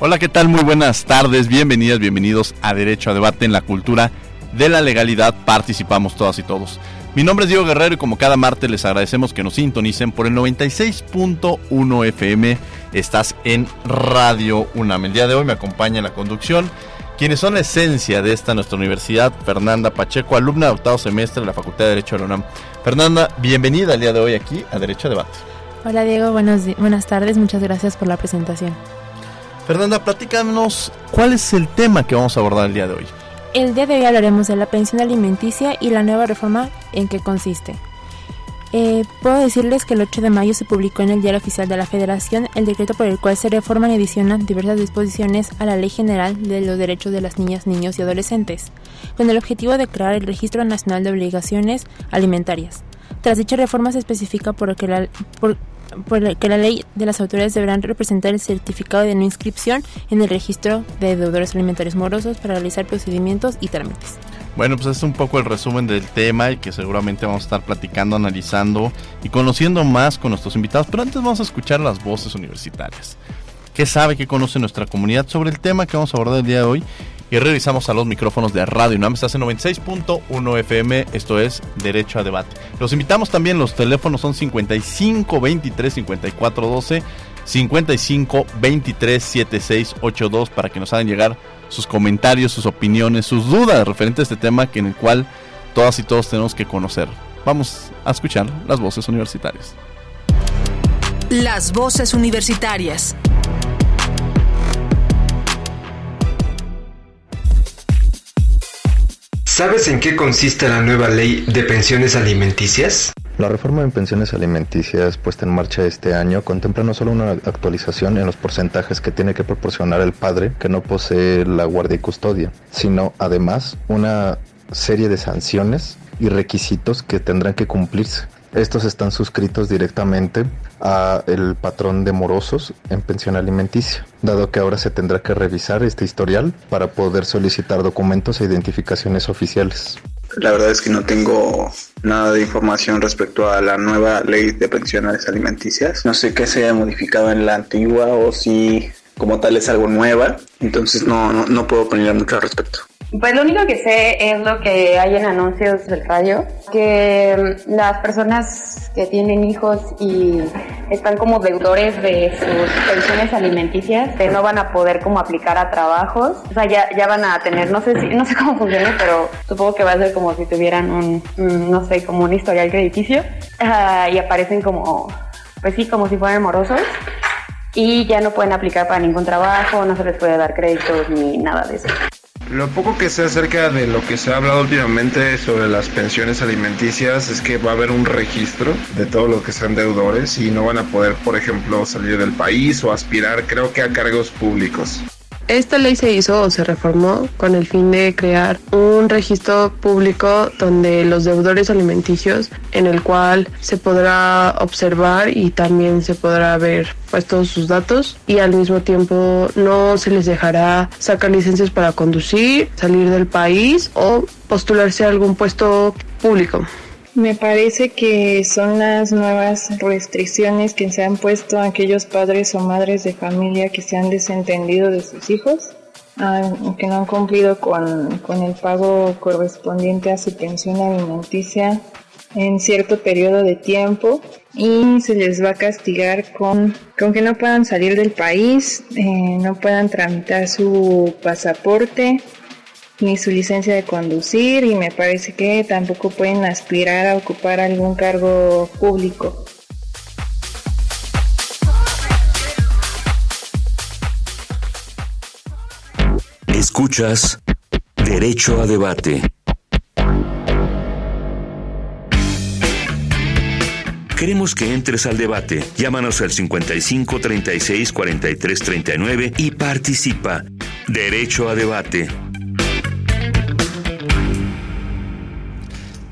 Hola, ¿qué tal? Muy buenas tardes, bienvenidas, bienvenidos a Derecho a Debate en la Cultura de la Legalidad. Participamos todas y todos. Mi nombre es Diego Guerrero y como cada martes les agradecemos que nos sintonicen por el 96.1 FM. Estás en Radio UNAM. El día de hoy me acompaña en la conducción quienes son la esencia de esta nuestra universidad, Fernanda Pacheco, alumna de octavo semestre de la Facultad de Derecho de la UNAM. Fernanda, bienvenida el día de hoy aquí a Derecho a Debate. Hola Diego, buenos buenas tardes, muchas gracias por la presentación. Fernanda, platícanos cuál es el tema que vamos a abordar el día de hoy. El día de hoy hablaremos de la pensión alimenticia y la nueva reforma en qué consiste. Eh, puedo decirles que el 8 de mayo se publicó en el Diario Oficial de la Federación el decreto por el cual se reforman y adicionan diversas disposiciones a la Ley General de los Derechos de las Niñas, Niños y Adolescentes, con el objetivo de crear el Registro Nacional de Obligaciones Alimentarias. Tras dicha reforma se especifica por que la, por, por que la ley de las autoridades deberán representar el certificado de no inscripción en el registro de deudores alimentarios morosos para realizar procedimientos y trámites. Bueno, pues es un poco el resumen del tema y que seguramente vamos a estar platicando, analizando y conociendo más con nuestros invitados. Pero antes vamos a escuchar las voces universitarias. ¿Qué sabe, qué conoce nuestra comunidad sobre el tema que vamos a abordar el día de hoy? Y revisamos a los micrófonos de Radio UNAM. Estás en 96.1 FM, esto es Derecho a Debate. Los invitamos también, los teléfonos son 55 23 54 12, 55 23 76 82 para que nos hagan llegar sus comentarios, sus opiniones, sus dudas referentes a este tema que en el cual todas y todos tenemos que conocer. Vamos a escuchar las voces universitarias. Las voces universitarias. ¿Sabes en qué consiste la nueva ley de pensiones alimenticias? La reforma en pensiones alimenticias puesta en marcha este año contempla no solo una actualización en los porcentajes que tiene que proporcionar el padre que no posee la guardia y custodia, sino además una serie de sanciones y requisitos que tendrán que cumplirse. Estos están suscritos directamente a el patrón de morosos en pensión alimenticia, dado que ahora se tendrá que revisar este historial para poder solicitar documentos e identificaciones oficiales. La verdad es que no tengo nada de información respecto a la nueva ley de pensiones alimenticias. No sé qué se haya modificado en la antigua o si como tal es algo nueva, entonces no, no, no puedo opinar mucho al respecto. Pues lo único que sé es lo que hay en anuncios del radio, que mm, las personas que tienen hijos y están como deudores de sus pensiones alimenticias que no van a poder como aplicar a trabajos, o sea, ya, ya van a tener, no sé si, no sé cómo funciona, pero supongo que va a ser como si tuvieran un, no sé, como un historial crediticio. Uh, y aparecen como, pues sí, como si fueran morosos. Y ya no pueden aplicar para ningún trabajo, no se les puede dar créditos ni nada de eso. Lo poco que sé acerca de lo que se ha hablado últimamente sobre las pensiones alimenticias es que va a haber un registro de todo lo que sean deudores y no van a poder, por ejemplo, salir del país o aspirar, creo que a cargos públicos. Esta ley se hizo o se reformó con el fin de crear un registro público donde los deudores alimenticios en el cual se podrá observar y también se podrá ver pues todos sus datos y al mismo tiempo no se les dejará sacar licencias para conducir, salir del país o postularse a algún puesto público. Me parece que son las nuevas restricciones que se han puesto a aquellos padres o madres de familia que se han desentendido de sus hijos, ah, que no han cumplido con, con el pago correspondiente a su pensión alimenticia en cierto periodo de tiempo y se les va a castigar con, con que no puedan salir del país, eh, no puedan tramitar su pasaporte ni su licencia de conducir y me parece que tampoco pueden aspirar a ocupar algún cargo público. Escuchas Derecho a Debate. Queremos que entres al debate. Llámanos al 55 36 43 39 y participa. Derecho a Debate.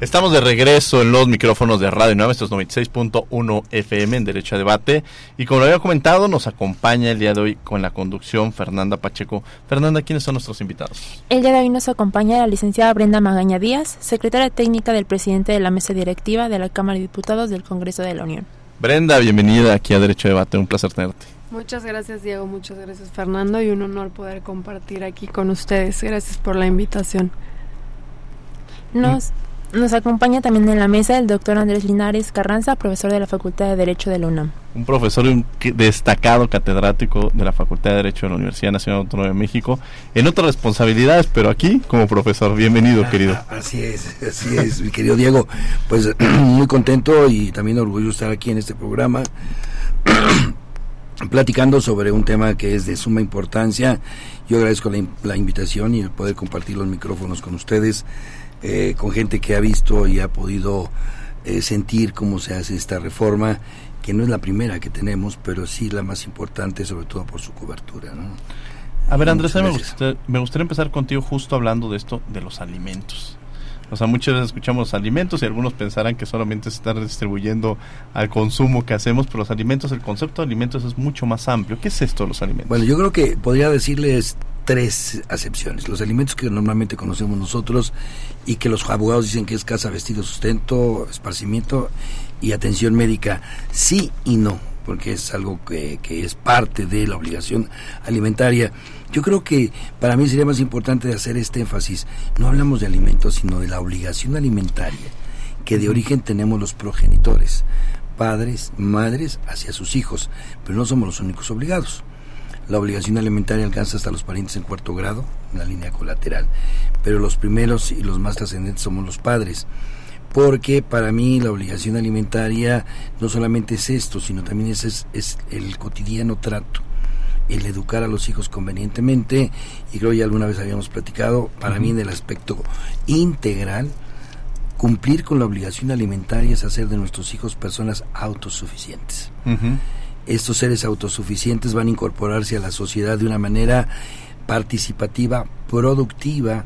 Estamos de regreso en los micrófonos de Radio 9, estos 96.1 FM en Derecho a Debate. Y como lo había comentado, nos acompaña el día de hoy con la conducción Fernanda Pacheco. Fernanda, ¿quiénes son nuestros invitados? El día de hoy nos acompaña la licenciada Brenda Magaña Díaz, secretaria técnica del presidente de la mesa directiva de la Cámara de Diputados del Congreso de la Unión. Brenda, bienvenida aquí a Derecho a Debate, un placer tenerte. Muchas gracias Diego, muchas gracias Fernando y un honor poder compartir aquí con ustedes. Gracias por la invitación. Nos, nos acompaña también en la mesa el doctor Andrés Linares Carranza, profesor de la Facultad de Derecho de la UNAM. Un profesor y un destacado catedrático de la Facultad de Derecho de la Universidad Nacional Autónoma de México, en otras responsabilidades, pero aquí como profesor. Bienvenido, ah, querido. Así es, así es, mi querido Diego. Pues muy contento y también orgulloso de estar aquí en este programa. platicando sobre un tema que es de suma importancia. Yo agradezco la, la invitación y el poder compartir los micrófonos con ustedes eh, con gente que ha visto y ha podido eh, sentir cómo se hace esta reforma, que no es la primera que tenemos, pero sí la más importante, sobre todo por su cobertura. ¿no? A ver, Andrés, me gustaría, me gustaría empezar contigo justo hablando de esto, de los alimentos. O sea, muchas veces escuchamos alimentos y algunos pensarán que solamente se están distribuyendo al consumo que hacemos, pero los alimentos, el concepto de alimentos es mucho más amplio. ¿Qué es esto de los alimentos? Bueno, yo creo que podría decirles tres acepciones. Los alimentos que normalmente conocemos nosotros y que los abogados dicen que es casa, vestido, sustento, esparcimiento y atención médica, sí y no, porque es algo que, que es parte de la obligación alimentaria. Yo creo que para mí sería más importante hacer este énfasis. No hablamos de alimentos, sino de la obligación alimentaria que de origen tenemos los progenitores, padres, madres, hacia sus hijos, pero no somos los únicos obligados. La obligación alimentaria alcanza hasta los parientes en cuarto grado, en la línea colateral, pero los primeros y los más trascendentes somos los padres. Porque para mí la obligación alimentaria no solamente es esto, sino también es, es, el cotidiano trato, el educar a los hijos convenientemente, y creo ya alguna vez habíamos platicado, para mí en el aspecto integral, cumplir con la obligación alimentaria es hacer de nuestros hijos personas autosuficientes. Estos seres autosuficientes van a incorporarse a la sociedad de una manera participativa, productiva,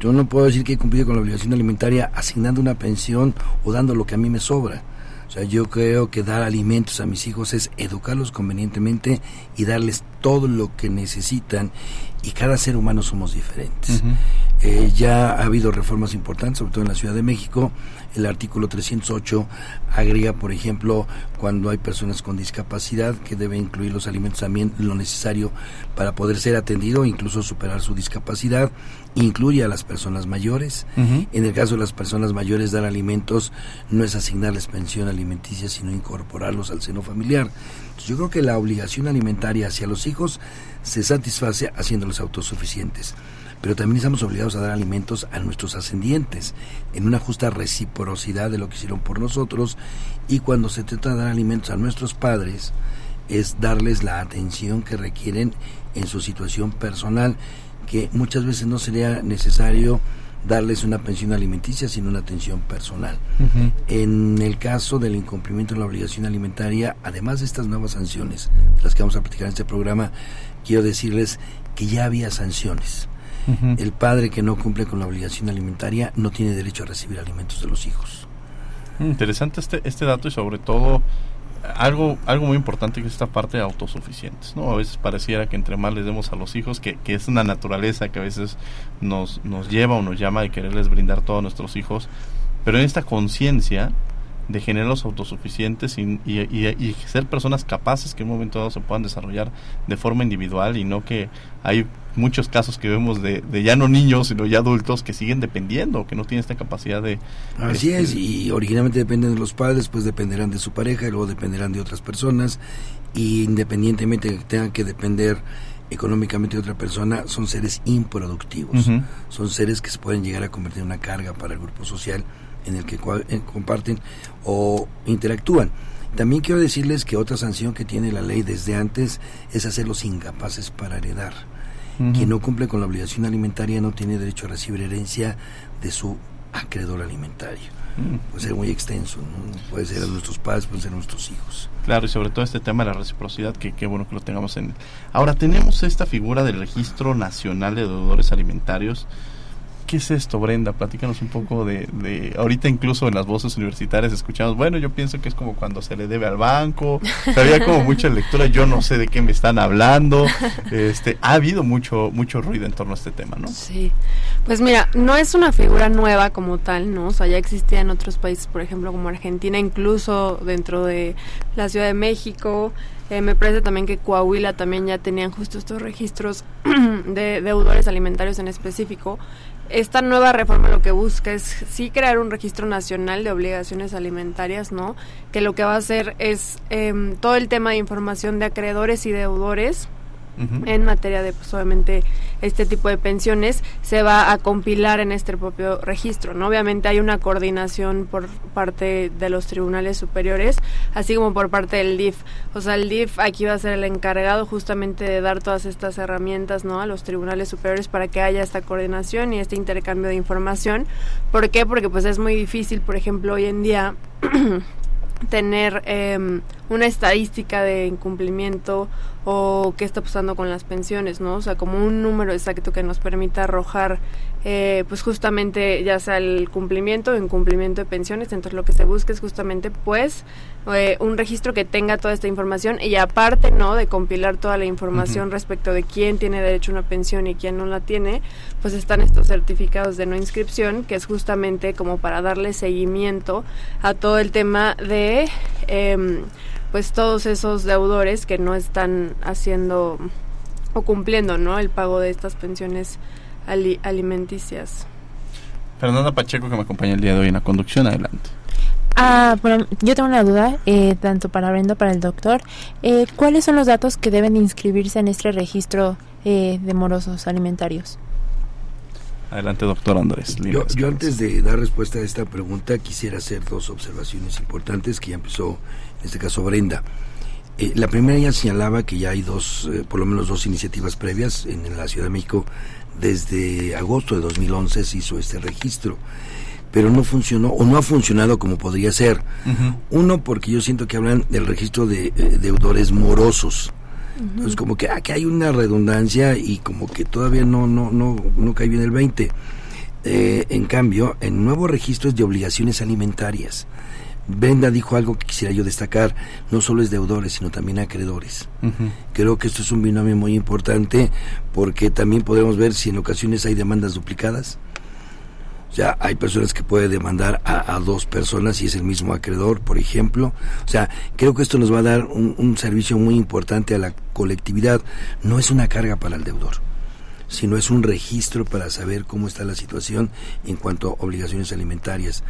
yo no puedo decir que he cumplido con la obligación alimentaria asignando una pensión o dando lo que a mí me sobra. O sea, yo creo que dar alimentos a mis hijos es educarlos convenientemente y darles todo lo que necesitan y cada ser humano somos diferentes. Eh, ya ha habido reformas importantes, sobre todo en la Ciudad de México. El artículo 308 agrega, por ejemplo, cuando hay personas con discapacidad, que debe incluir los alimentos también lo necesario para poder ser atendido, incluso superar su discapacidad. Incluye a las personas mayores. En el caso de las personas mayores, dar alimentos no es asignarles pensión alimenticia, sino incorporarlos al seno familiar. Yo creo que la obligación alimentaria hacia los hijos se satisface haciéndolos autosuficientes. Pero también estamos obligados a dar alimentos a nuestros ascendientes en una justa reciprocidad de lo que hicieron por nosotros y cuando se trata de dar alimentos a nuestros padres es darles la atención que requieren en su situación personal que muchas veces no sería necesario darles una pensión alimenticia, sino una atención personal. En el caso del incumplimiento de la obligación alimentaria, además de estas nuevas sanciones, de las que vamos a platicar en este programa, quiero decirles que ya había sanciones. El padre que no cumple con la obligación alimentaria no tiene derecho a recibir alimentos de los hijos. Interesante este, este dato y sobre todo algo, algo muy importante que es esta parte de autosuficientes, ¿no? A veces pareciera que entre más les demos a los hijos, que, que es una naturaleza que a veces nos, nos lleva o nos llama de quererles brindar todo a nuestros hijos, pero en esta conciencia de generarlos autosuficientes y, y, y, ser personas capaces que en un momento dado se puedan desarrollar de forma individual y no que hay muchos casos que vemos de, de ya no niños sino ya adultos que siguen dependiendo que no tienen esta capacidad de así es este, y originalmente dependen de los padres pues dependerán de su pareja y luego dependerán de otras personas y independientemente de que tengan que depender económicamente de otra persona son seres improductivos son seres que se pueden llegar a convertir en una carga para el grupo social en el que eh, comparten o interactúan. También quiero decirles que otra sanción que tiene la ley desde antes es hacerlos incapaces para heredar. Quien no cumple con la obligación alimentaria no tiene derecho a recibir herencia de su acreedor alimentario. Puede ser muy extenso, puede ser a nuestros padres, puede ser a nuestros hijos. Claro, y sobre todo este tema de la reciprocidad, que qué bueno que lo tengamos en... Ahora, tenemos esta figura del Registro Nacional de Deudores Alimentarios, ¿Qué es esto, Brenda? Platícanos un poco de, Ahorita incluso en las voces universitarias escuchamos, bueno, yo pienso que es como cuando se le debe al banco. Había como mucha lectura, yo no sé de qué me están hablando. Este, ha habido mucho mucho ruido en torno a este tema, ¿no? Sí. Pues mira, no es una figura nueva como tal, ¿no? O sea, ya existía en otros países, por ejemplo, como Argentina, incluso dentro de la Ciudad de México. Eh, me parece también que Coahuila también ya tenían justo estos registros de deudores alimentarios en específico esta nueva reforma lo que busca es sí crear un registro nacional de obligaciones alimentarias, ¿no? Que lo que va a hacer es em, todo el tema de información de acreedores y deudores en materia de, pues, obviamente, este tipo de pensiones, se va a compilar en este propio registro. ¿no? Obviamente hay una coordinación por parte de los tribunales superiores, así como por parte del DIF. O sea, el DIF aquí va a ser el encargado justamente de dar todas estas herramientas ¿no? a los tribunales superiores para que haya esta coordinación y este intercambio de información. ¿Por qué? Porque pues es muy difícil, por ejemplo, hoy en día tener eh, una estadística de incumplimiento o qué está pasando con las pensiones, ¿no? O sea, como un número exacto que nos permita arrojar, eh, pues justamente ya sea el cumplimiento o incumplimiento de pensiones. Entonces lo que se busca es justamente, pues, eh, un registro que tenga toda esta información y aparte, ¿no? De compilar toda la información respecto de quién tiene derecho a una pensión y quién no la tiene, pues están estos certificados de no inscripción, que es justamente como para darle seguimiento a todo el tema de... Eh, pues todos esos deudores que no están haciendo o cumpliendo ¿no? el pago de estas pensiones alimenticias. Fernanda Pacheco que me acompaña el día de hoy en la conducción, adelante. Ah, bueno, yo tengo una duda, eh, tanto para Brenda para el doctor. Eh, ¿Cuáles son los datos que deben inscribirse en este registro eh, de morosos alimentarios? Adelante, doctor Andrés. Yo, yo, antes de dar respuesta a esta pregunta quisiera hacer dos observaciones importantes que ya empezó en este caso Brenda. Eh, la primera ya señalaba que ya hay dos, eh, por lo menos dos iniciativas previas en, la Ciudad de México. Desde agosto de 2011 se hizo este registro, pero no funcionó o no ha funcionado como podría ser. Uno, porque yo siento que hablan del registro de eh, deudores morosos. Entonces, como que aquí hay una redundancia y como que todavía no, no, no, no cae bien el 20. en cambio, el nuevo registro es de obligaciones alimentarias. Brenda dijo algo que quisiera yo destacar, no solo es deudores, sino también acreedores. Creo que esto es un binomio muy importante porque también podemos ver si en ocasiones hay demandas duplicadas. Sea, hay personas que pueden demandar a, dos personas y es el mismo acreedor, por ejemplo. O sea, creo que esto nos va a dar un, un servicio muy importante a la colectividad. No es una carga para el deudor, sino es un registro para saber cómo está la situación en cuanto a obligaciones alimentarias.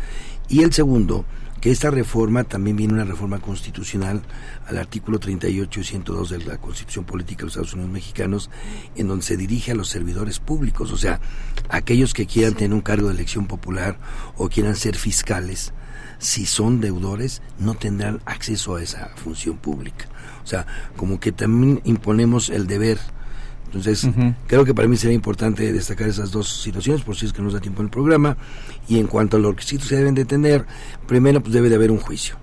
Y el segundo, que esta reforma también viene una reforma constitucional al artículo 38 y 102 de la Constitución Política de los Estados Unidos Mexicanos, en donde se dirige a los servidores públicos, o sea, aquellos que quieran tener un cargo de elección popular o quieran ser fiscales, si son deudores, no tendrán acceso a esa función pública. O sea, como que también imponemos el deber entonces, creo que para mí sería importante destacar esas dos situaciones, por si es que nos da tiempo en el programa. Y en cuanto a los requisitos que deben de tener, primero, pues debe de haber un juicio.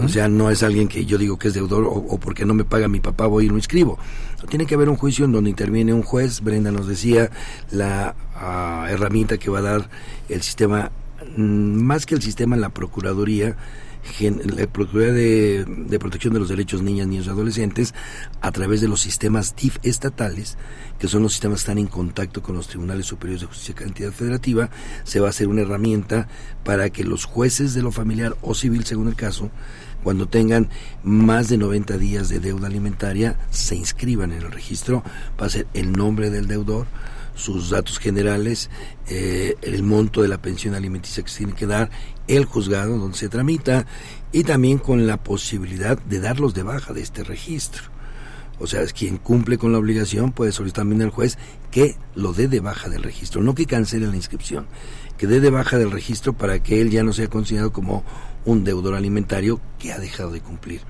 O sea, no es alguien que yo digo que es deudor o, porque no me paga mi papá voy y lo inscribo. tiene que haber un juicio en donde interviene un juez. Brenda nos decía la ah, herramienta que va a dar el sistema, mm, más que el sistema, la Procuraduría, la Procuraduría de, Protección de los Derechos Niñas, Niños y Adolescentes, a través de los sistemas TIF estatales, que son los sistemas que están en contacto con los Tribunales Superiores de Justicia de Cantidad Federativa, se va a hacer una herramienta para que los jueces de lo familiar o civil, según el caso, cuando tengan más de 90 días de deuda alimentaria, se inscriban en el registro, va a ser el nombre del deudor, sus datos generales, eh, el monto de la pensión alimenticia que se tiene que dar, el juzgado donde se tramita y también con la posibilidad de darlos de baja de este registro. O sea, quien cumple con la obligación puede solicitar también al juez que lo dé de baja del registro, no que cancele la inscripción, que dé de baja del registro para que él ya no sea considerado como un deudor alimentario que ha dejado de cumplir.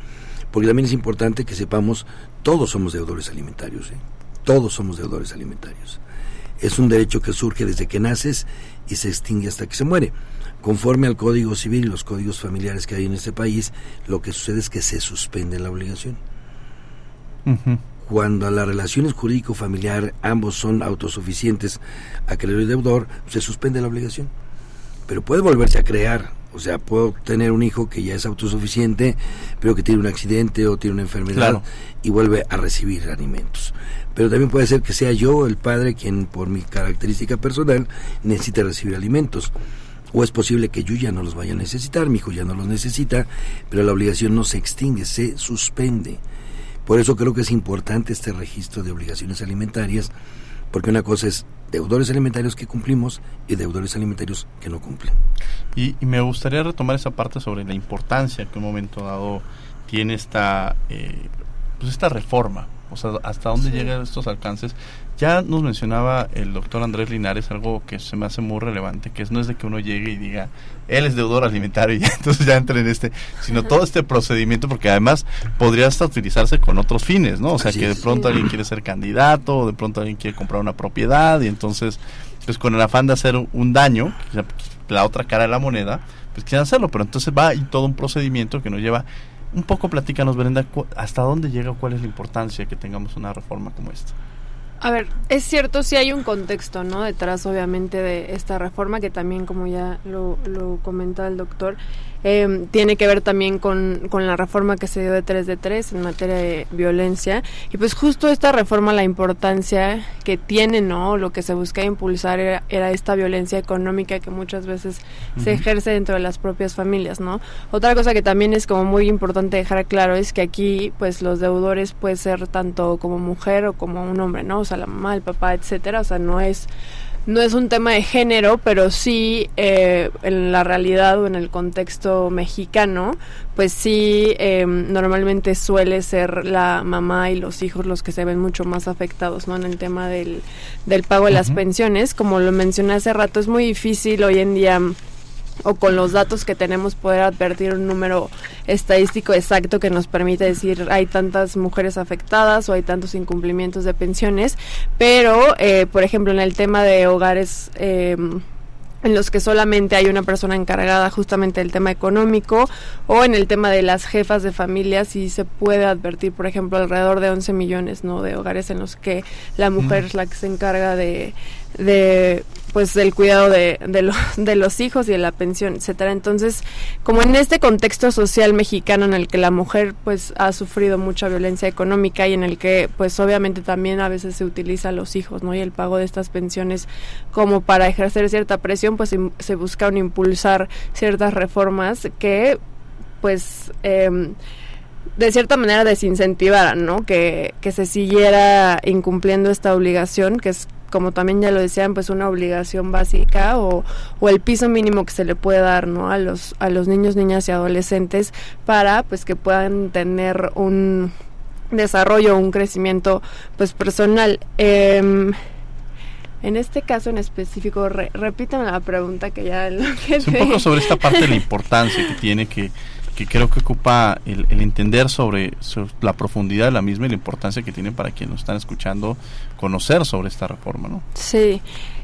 Porque también es importante que sepamos, todos somos deudores alimentarios, ¿eh? todos somos deudores alimentarios. Es un derecho que surge desde que naces y se extingue hasta que se muere. Conforme al Código Civil y los códigos familiares que hay en este país, lo que sucede es que se suspende la obligación. Cuando a las relaciones jurídico-familiar ambos son autosuficientes, acreedor y deudor, se suspende la obligación. Pero puede volverse a crear o sea, puedo tener un hijo que ya es autosuficiente, pero que tiene un accidente o tiene una enfermedad y vuelve a recibir alimentos. Pero también puede ser que sea yo el padre quien, por mi característica personal, necesite recibir alimentos. O es posible que yo ya no los vaya a necesitar, mi hijo ya no los necesita, pero la obligación no se extingue, se suspende. Por eso creo que es importante este registro de obligaciones alimentarias, porque una cosa es deudores alimentarios que cumplimos y deudores alimentarios que no cumplen. Y, me gustaría retomar esa parte sobre la importancia que un momento dado tiene esta, eh, pues esta reforma, o sea, hasta dónde llegan estos alcances. Ya nos mencionaba el doctor Andrés Linares algo que se me hace muy relevante, que es, no es de que uno llegue y diga, él es deudor alimentario y ya, entonces ya entre en este, sino todo este procedimiento, porque además podría hasta utilizarse con otros fines, ¿no? O sea, que de pronto alguien quiere ser candidato, o de pronto alguien quiere comprar una propiedad y entonces, pues con el afán de hacer un daño, la otra cara de la moneda, pues quieren hacerlo, pero entonces va y todo un procedimiento que nos lleva un poco platícanos, Brenda, hasta dónde llega, cuál es la importancia que tengamos una reforma como esta. A ver, es cierto, sí hay un contexto, ¿no? Detrás, obviamente, de esta reforma, que también, como ya lo, lo comenta el doctor, eh, tiene que ver también con, con, la reforma que se dio de 3 de 3 en materia de violencia. Y pues justo esta reforma, la importancia que tiene, ¿no? Lo que se busca impulsar era, esta violencia económica que muchas veces se ejerce dentro de las propias familias, ¿no? Otra cosa que también es como muy importante dejar claro es que aquí, pues los deudores puede ser tanto como mujer o como un hombre, ¿no? O sea, la mamá, el papá, etcétera. O sea, no es no es un tema de género, pero sí eh, en la realidad o en el contexto mexicano, pues sí eh, normalmente suele ser la mamá y los hijos los que se ven mucho más afectados, ¿no? En el tema del, del pago de las pensiones, como lo mencioné hace rato, es muy difícil hoy en día o con los datos que tenemos poder advertir un número estadístico exacto que nos permite decir hay tantas mujeres afectadas o hay tantos incumplimientos de pensiones, pero eh, por ejemplo en el tema de hogares eh, en los que solamente hay una persona encargada justamente del tema económico o en el tema de las jefas de familia si se puede advertir por ejemplo alrededor de 11 millones no de hogares en los que la mujer es la que se encarga de de pues del cuidado de, de, de, los hijos y de la pensión, etcétera. Entonces, como en este contexto social mexicano en el que la mujer pues ha sufrido mucha violencia económica y en el que pues obviamente también a veces se utiliza a los hijos, ¿no? Y el pago de estas pensiones como para ejercer cierta presión, pues se buscaron impulsar ciertas reformas que pues em, de cierta manera desincentivaran, ¿no? Que, que se siguiera incumpliendo esta obligación, que es como también ya lo decían, pues una obligación básica o, o, el piso mínimo que se le puede dar, ¿no? A los, a los niños, niñas y adolescentes para, pues, que puedan tener un desarrollo, un crecimiento, pues, personal. Eh, en este caso en específico, re, repítame la pregunta que ya... Lo que un poco sobre esta parte de la importancia que tiene que que creo que ocupa el, entender sobre, la profundidad de la misma y la importancia que tiene para quienes nos están escuchando conocer sobre esta reforma, ¿no? Sí.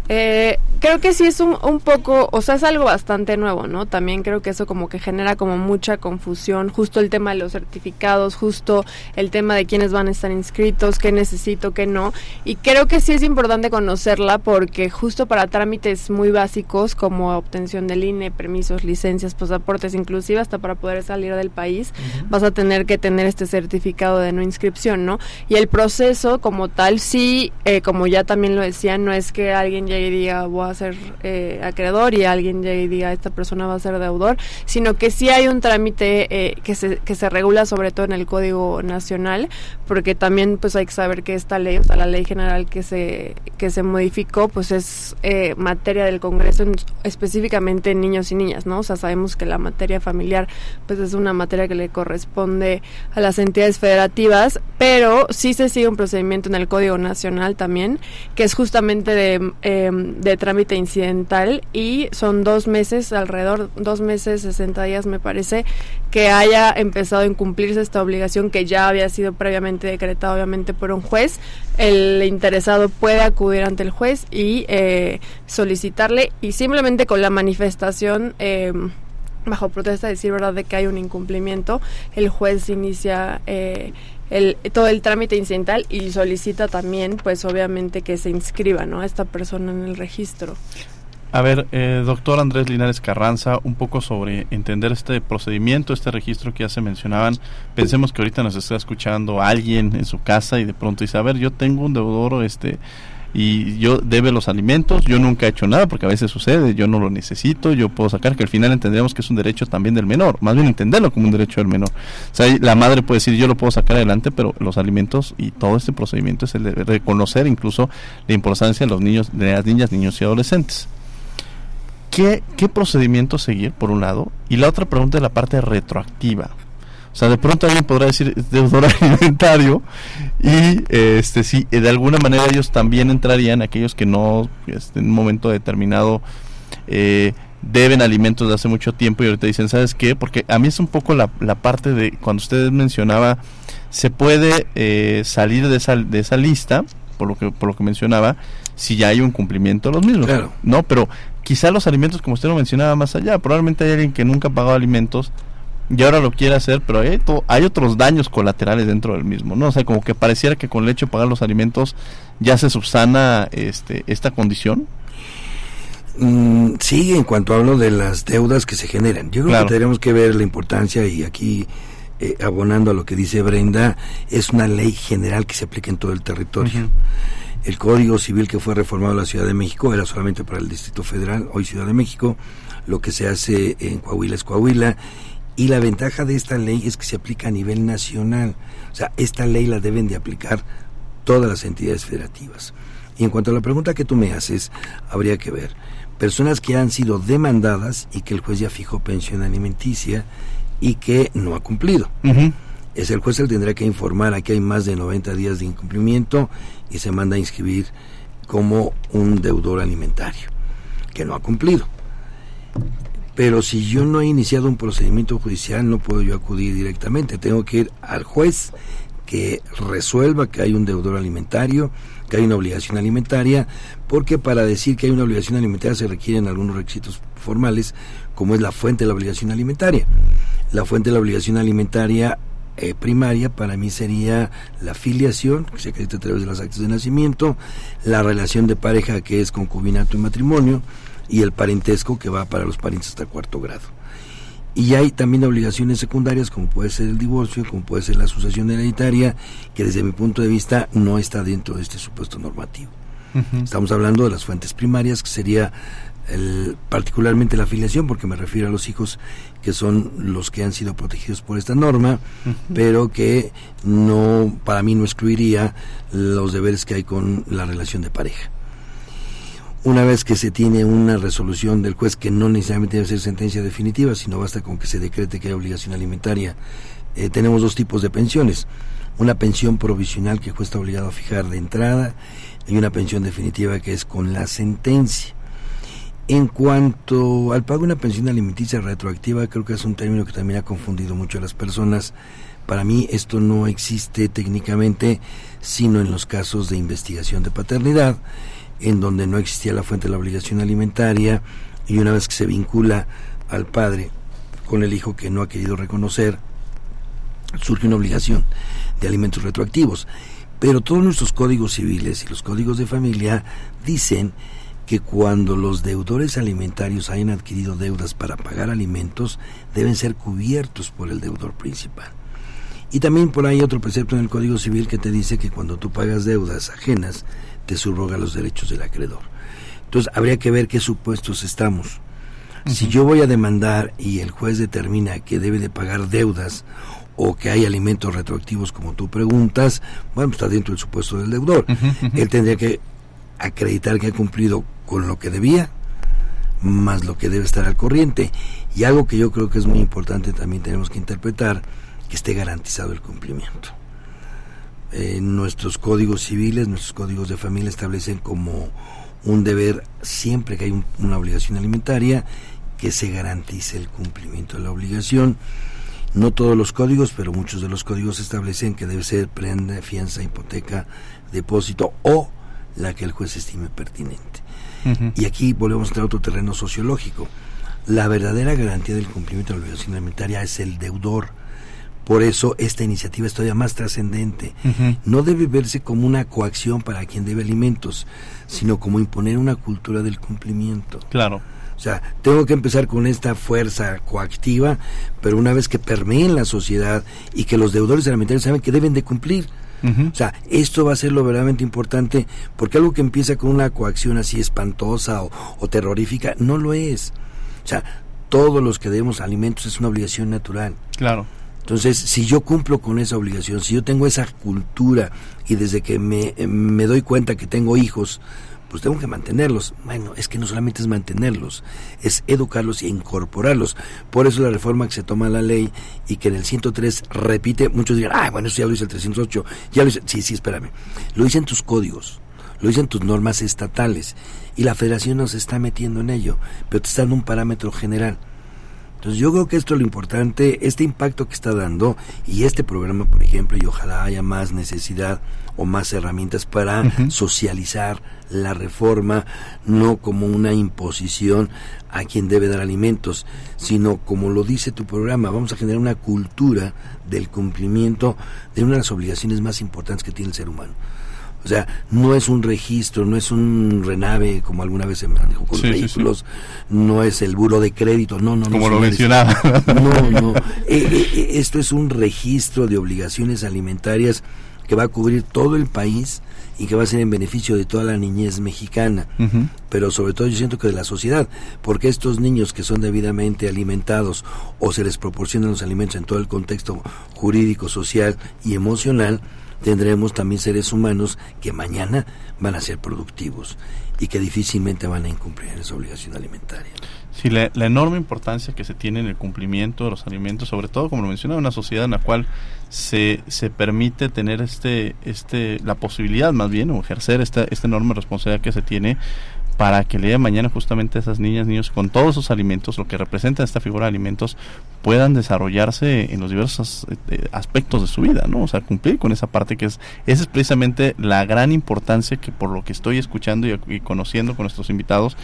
Eh, creo que sí es un, un, poco, o sea, es algo bastante nuevo, ¿no? También creo que eso como que genera como mucha confusión, justo el tema de los certificados, justo el tema de quiénes van a estar inscritos, qué necesito, qué no. Y creo que sí es importante conocerla porque justo para trámites muy básicos como obtención del INE, permisos, licencias, pasaportes, inclusive hasta para poder salir del país, vas a tener que tener este certificado de no inscripción, ¿no? Y el proceso como tal, sí, eh, como ya también lo decía, no es que alguien llegue y diga voy a ser eh, acreedor y alguien llegue y diga esta persona va a ser deudor, sino que sí hay un trámite eh, que, se, que se regula sobre todo en el Código Nacional, porque también pues hay que saber que esta ley, o sea, la ley general que se, que se modificó, pues es eh, materia del Congreso, específicamente en niños y niñas, ¿no? O sea, sabemos que la materia familiar pues es una materia que le corresponde a las entidades federativas, pero sí se sigue un procedimiento en el Código Nacional también, que es justamente de Em, de trámite incidental y son dos meses, alrededor dos meses, 60 días me parece, que haya empezado a incumplirse esta obligación que ya había sido previamente decretada obviamente por un juez. El interesado puede acudir ante el juez y eh, solicitarle y simplemente con la manifestación em, bajo protesta decir verdad de que hay un incumplimiento, el juez inicia eh, el, todo el trámite incidental y solicita también, pues obviamente que se inscriba, ¿no? Esta persona en el registro. A ver, eh, doctor Andrés Linares Carranza, un poco sobre entender este procedimiento, este registro que ya se mencionaban. Pensemos que ahorita nos está escuchando alguien en su casa y de pronto dice, a ver, yo tengo un deudor, este, y yo debe los alimentos, yo nunca he hecho nada porque a veces sucede, yo no lo necesito, yo puedo sacar que al final entendemos que es un derecho también del menor, más bien entenderlo como un derecho del menor. O sea, la madre puede decir yo lo puedo sacar adelante, pero los alimentos y todo este procedimiento es el de reconocer incluso la importancia de los niños, de las niñas, niños y adolescentes. ¿Qué, qué procedimiento seguir, por un lado? Y la otra pregunta es la parte retroactiva. O sea, de pronto alguien podrá decir deudor alimentario y este sí, de alguna manera ellos también entrarían, aquellos que no este, en un momento determinado eh, deben alimentos de hace mucho tiempo y ahorita dicen, ¿sabes qué? Porque a mí es un poco la, la parte de cuando usted mencionaba, se puede eh, salir de esa, de esa lista, por lo que por lo que mencionaba, si ya hay un cumplimiento de los mismos. ¿No? Pero quizá los alimentos, como usted lo mencionaba más allá, probablemente hay alguien que nunca ha pagado alimentos y ahora lo quiere hacer, pero hay, hay otros daños colaterales dentro del mismo, ¿no? O sea, como que pareciera que con el hecho de pagar los alimentos ya se subsana este, esta condición. Mm, sí, en cuanto hablo de las deudas que se generan. Yo creo que tenemos que ver la importancia y aquí, eh, abonando a lo que dice Brenda, es una ley general que se aplica en todo el territorio. El Código Civil que fue reformado en la Ciudad de México era solamente para el Distrito Federal, hoy Ciudad de México. Lo que se hace en Coahuila es Coahuila y la ventaja de esta ley es que se aplica a nivel nacional. O sea, esta ley la deben de aplicar todas las entidades federativas. Y en cuanto a la pregunta que tú me haces, habría que ver personas que han sido demandadas y que el juez ya fijó pensión alimenticia y que no ha cumplido. Es el juez el tendrá que informar a que hay más de 90 días de incumplimiento y se manda a inscribir como un deudor alimentario que no ha cumplido pero si yo no he iniciado un procedimiento judicial no puedo yo acudir directamente, tengo que ir al juez que resuelva que hay un deudor alimentario, que hay una obligación alimentaria, porque para decir que hay una obligación alimentaria se requieren algunos requisitos formales, como es la fuente de la obligación alimentaria. La fuente de la obligación alimentaria eh, primaria para mí sería la filiación, que se acredita a través de los actos de nacimiento, la relación de pareja que es concubinato y matrimonio, y el parentesco que va para los parientes hasta cuarto grado. Y hay también obligaciones secundarias como puede ser el divorcio, como puede ser la sucesión hereditaria, que desde mi punto de vista no está dentro de este supuesto normativo. Estamos hablando de las fuentes primarias, que sería el, particularmente la afiliación, porque me refiero a los hijos que son los que han sido protegidos por esta norma, pero que no, para mí no excluiría los deberes que hay con la relación de pareja una vez que se tiene una resolución del juez que no necesariamente debe ser sentencia definitiva, sino basta con que se decrete que hay obligación alimentaria, eh, tenemos dos tipos de pensiones. Una pensión provisional que el juez está obligado a fijar de entrada y una pensión definitiva que es con la sentencia. En cuanto al pago de una pensión alimenticia retroactiva, creo que es un término que también ha confundido mucho a las personas. Para mí esto no existe técnicamente, sino en los casos de investigación de paternidad en donde no existía la fuente de la obligación alimentaria y una vez que se vincula al padre con el hijo que no ha querido reconocer, surge una obligación de alimentos retroactivos. Pero todos nuestros códigos civiles y los códigos de familia dicen que cuando los deudores alimentarios hayan adquirido deudas para pagar alimentos, deben ser cubiertos por el deudor principal. Y también por ahí otro precepto en el Código Civil que te dice que cuando tú pagas deudas ajenas, te subroga los derechos del acreedor. Entonces habría que ver qué supuestos estamos. Si yo voy a demandar y el juez determina que debe de pagar deudas o que hay alimentos retroactivos como tú preguntas, bueno, está dentro del supuesto del deudor. Él tendría que acreditar que ha cumplido con lo que debía, más lo que debe estar al corriente. Y algo que yo creo que es muy importante también tenemos que interpretar, que esté garantizado el cumplimiento. Nuestros códigos civiles, nuestros códigos de familia establecen como un deber, siempre que hay una obligación alimentaria, que se garantice el cumplimiento de la obligación. No todos los códigos, pero muchos de los códigos establecen que debe ser prenda, fianza, hipoteca, depósito o la que el juez estime pertinente. Y aquí volvemos a entrar a otro terreno sociológico. La verdadera garantía del cumplimiento de la obligación alimentaria es el deudor. Por eso esta iniciativa es todavía más trascendente. No debe verse como una coacción para quien debe alimentos, sino como imponer una cultura del cumplimiento. Claro. O sea, tengo que empezar con esta fuerza coactiva, pero una vez que permee en la sociedad y que los deudores alimentarios saben que deben de cumplir, o sea, esto va a ser lo verdaderamente importante, porque algo que empieza con una coacción así espantosa o, terrorífica, no lo es. O sea, todos los que debemos alimentos es una obligación natural. Claro. Entonces, si yo cumplo con esa obligación, si yo tengo esa cultura y desde que me, me doy cuenta que tengo hijos, pues tengo que mantenerlos. Bueno, es que no solamente es mantenerlos, es educarlos e incorporarlos. Por eso la reforma que se toma la ley y que en el 103 repite, muchos dirán, ah, bueno, eso ya lo dice el 308, ya lo dice, sí, sí, espérame, lo dicen tus códigos, lo dicen tus normas estatales y la federación nos está metiendo en ello, pero te está dando un parámetro general. Entonces yo creo que esto es lo importante, este impacto que está dando y este programa, por ejemplo, y ojalá haya más necesidad o más herramientas para socializar la reforma, no como una imposición a quien debe dar alimentos, sino como lo dice tu programa, vamos a generar una cultura del cumplimiento de una de las obligaciones más importantes que tiene el ser humano. O sea, no es un registro, no es un renave, como alguna vez se me dijo con los vehículos, no es el buro de crédito, no, no, no. Como lo mencionaba. No, no. Eh, eh, eh, esto es un registro de obligaciones alimentarias que va a cubrir todo el país y que va a ser en beneficio de toda la niñez mexicana, pero sobre todo yo siento que de la sociedad, porque estos niños que son debidamente alimentados o se les proporcionan los alimentos en todo el contexto jurídico, social y emocional, tendremos también seres humanos que mañana van a ser productivos y que difícilmente van a incumplir esa obligación alimentaria. Sí, la, enorme importancia que se tiene en el cumplimiento de los alimentos, sobre todo, como lo mencionaba, una sociedad en la cual se, se permite tener este, este, la posibilidad más bien, o ejercer esta, esta enorme responsabilidad que se tiene para que el día de mañana justamente esas niñas, niños con todos esos alimentos, lo que representa esta figura de alimentos, puedan desarrollarse en los diversos eh, aspectos de su vida, ¿no? O sea, cumplir con esa parte que es, esa es precisamente la gran importancia que por lo que estoy escuchando y, y conociendo con nuestros invitados,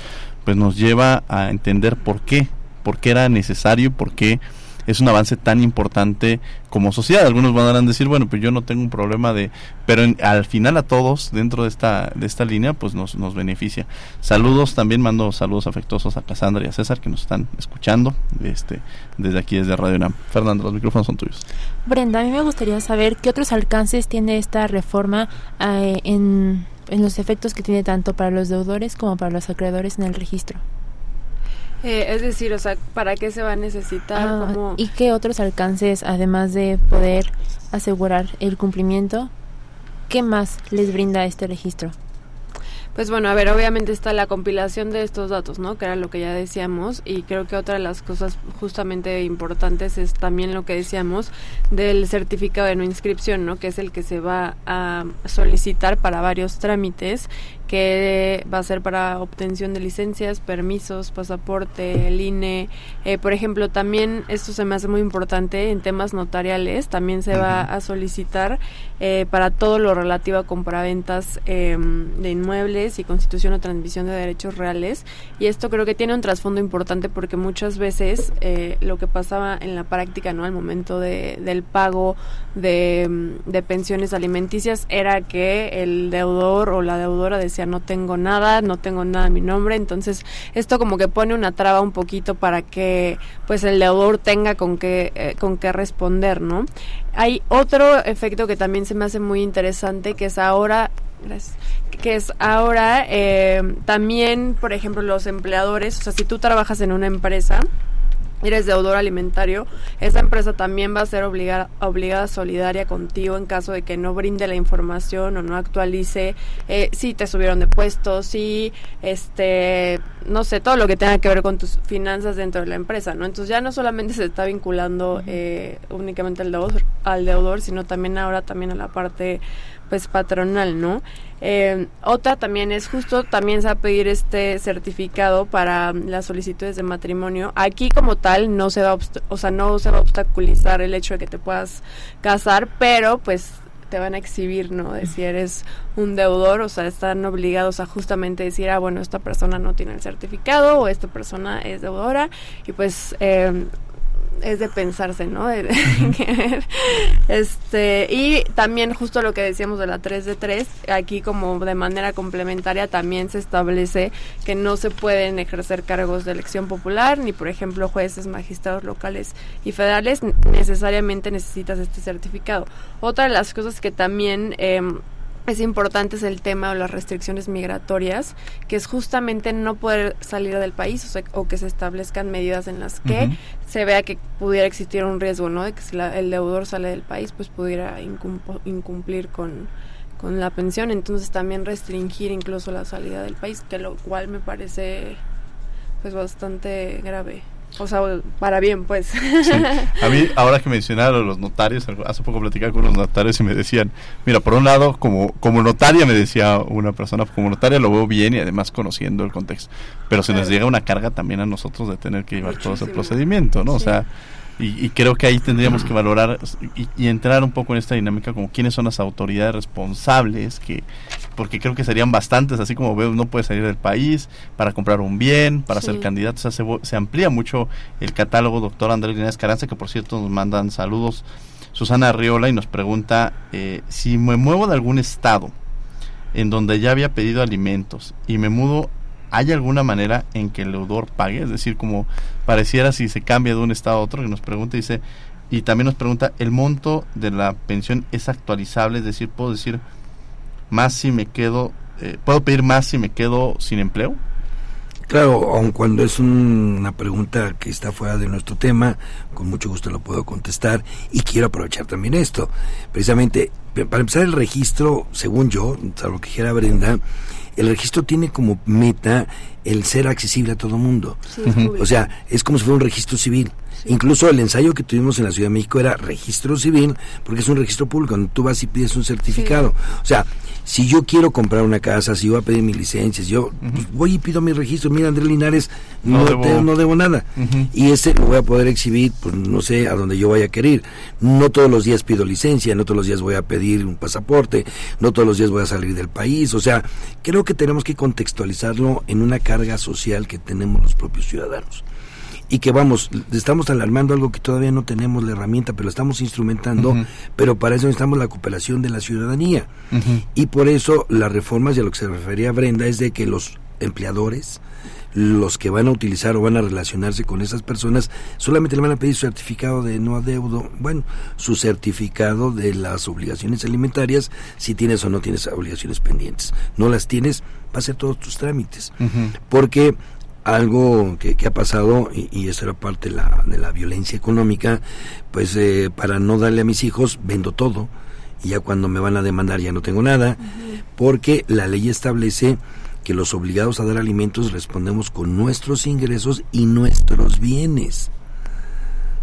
pues nos lleva a entender por qué, por qué era necesario, por qué es un avance tan importante como sociedad. Algunos van a decir, bueno, pues yo no tengo un problema de... Pero al final a todos dentro de esta, de esta línea pues nos, nos beneficia. Saludos, también mando saludos afectuosos a Cassandra y a César que nos están escuchando este, desde aquí, desde Radio UNAM. Fernando, los micrófonos son tuyos. Brenda, a mí me gustaría saber qué otros alcances tiene esta reforma eh, en, en los efectos que tiene tanto para los deudores como para los acreedores en el registro. Eh, es decir, o sea, ¿para qué se va a necesitar? Ah, ¿Y qué otros alcances, además de poder asegurar el cumplimiento, qué más les brinda este registro? Pues bueno, a ver, obviamente está la compilación de estos datos, ¿no? Que era lo que ya decíamos y creo que otra de las cosas justamente importantes es también lo que decíamos del certificado de no inscripción, ¿no? Que es el que se va a solicitar para varios trámites que va a ser para obtención de licencias, permisos, pasaporte, el INE. Eh, por ejemplo, también esto se me hace muy importante en temas notariales, también se va a solicitar eh, para todo lo relativo a compraventas em, de inmuebles y constitución o transmisión de derechos reales. Y esto creo que tiene un trasfondo importante porque muchas veces eh, lo que pasaba en la práctica, ¿no? Al momento de, del pago de, de pensiones alimenticias era que el deudor o la deudora decía no tengo nada, no tengo nada a mi nombre, entonces esto como que pone una traba un poquito para que pues el deudor tenga con qué, eh, con qué responder, ¿no? Hay otro efecto que también se me hace muy interesante, que es ahora que es ahora eh, también, por ejemplo, los empleadores, o sea, si tú trabajas en una empresa, eres deudor alimentario, esa empresa también va a ser obligada, obligada solidaria contigo en caso de que no brinde la información o no actualice eh, si te subieron de puesto, si, este, no sé, todo lo que tenga que ver con tus finanzas dentro de la empresa, ¿no? Entonces ya no solamente se está vinculando eh, únicamente al deudor, al deudor, sino también ahora también a la parte pues patronal, ¿no? Eh, otra también es justo, también se va a pedir este certificado para las solicitudes de matrimonio. Aquí como tal no se va, o sea, no se va a obstaculizar el hecho de que te puedas casar, pero pues te van a exhibir, ¿no? De si eres un deudor, o sea, están obligados a justamente decir, ah, bueno, esta persona no tiene el certificado o esta persona es deudora y pues eh, es de pensarse, ¿no? este, y también justo lo que decíamos de la 3 de 3, aquí como de manera complementaria también se establece que no se pueden ejercer cargos de elección popular, ni por ejemplo jueces, magistrados locales y federales, necesariamente necesitas este certificado. Otra de las cosas que también... Eh, es importante es el tema de las restricciones migratorias, que es justamente no poder salir del país o, que se establezcan medidas en las que se vea que pudiera existir un riesgo, ¿no? De que si el deudor sale del país, pues pudiera incumplir con, con la pensión. Entonces también restringir incluso la salida del país, que lo cual me parece pues bastante grave. O sea, para bien, pues. A mí, ahora que mencionaron los notarios, hace poco platicaba con los notarios y me decían, mira, por un lado, como, como notaria, me decía una persona, como notaria lo veo bien y además conociendo el contexto, pero se nos llega una carga también a nosotros de tener que llevar todo ese procedimiento, ¿no? O sea, y, creo que ahí tendríamos que valorar y, entrar un poco en esta dinámica como quiénes son las autoridades responsables, que porque creo que serían bastantes, así como veo, no puede salir del país para comprar un bien, para ser candidato, o sea, se, amplía mucho el catálogo, doctor Andrés Linares Caranza, que por cierto nos mandan saludos, Susana Arriola, y nos pregunta eh, si me muevo de algún estado en donde ya había pedido alimentos y me mudo ¿hay alguna manera en que el deudor pague? Es decir, como pareciera si se cambia de un estado a otro, que nos pregunta, dice, y también nos pregunta, ¿el monto de la pensión es actualizable? Es decir, ¿puedo decir más si me quedo, eh, ¿puedo pedir más si me quedo sin empleo? Claro, aun cuando es una pregunta que está fuera de nuestro tema, con mucho gusto lo puedo contestar y quiero aprovechar también esto. Precisamente, para empezar el registro, según yo, salvo que dijera Brenda, el registro tiene como meta el ser accesible a todo mundo. o sea, es como si fuera un registro civil. Incluso el ensayo que tuvimos en la Ciudad de México era registro civil, porque es un registro público, donde tú vas y pides un certificado. O sea, si yo quiero comprar una casa, si voy a pedir mis licencias, yo pues, voy y pido mi registro. Mira, Andrés Linares, no, debo, no debo nada. Y ese lo voy a poder exhibir, pues no sé, a donde yo vaya a querer. No todos los días pido licencia, no todos los días voy a pedir un pasaporte, no todos los días voy a salir del país. O sea, creo que tenemos que contextualizarlo en una carga social que tenemos los propios ciudadanos y que vamos, estamos alarmando algo que todavía no tenemos la herramienta, pero lo estamos instrumentando, pero para eso necesitamos la cooperación de la ciudadanía. Y por eso las reformas, y a lo que se refería Brenda, es de que los empleadores, los que van a utilizar o van a relacionarse con esas personas, solamente le van a pedir su certificado de no adeudo, bueno, su certificado de las obligaciones alimentarias, si tienes o no tienes obligaciones pendientes. No las tienes, va a hacer todos tus trámites. Porque algo que, ha pasado, y, eso era parte de la, de la violencia económica, pues eh, para no darle a mis hijos, vendo todo, y ya cuando me van a demandar ya no tengo nada, porque la ley establece que los obligados a dar alimentos respondemos con nuestros ingresos y nuestros bienes.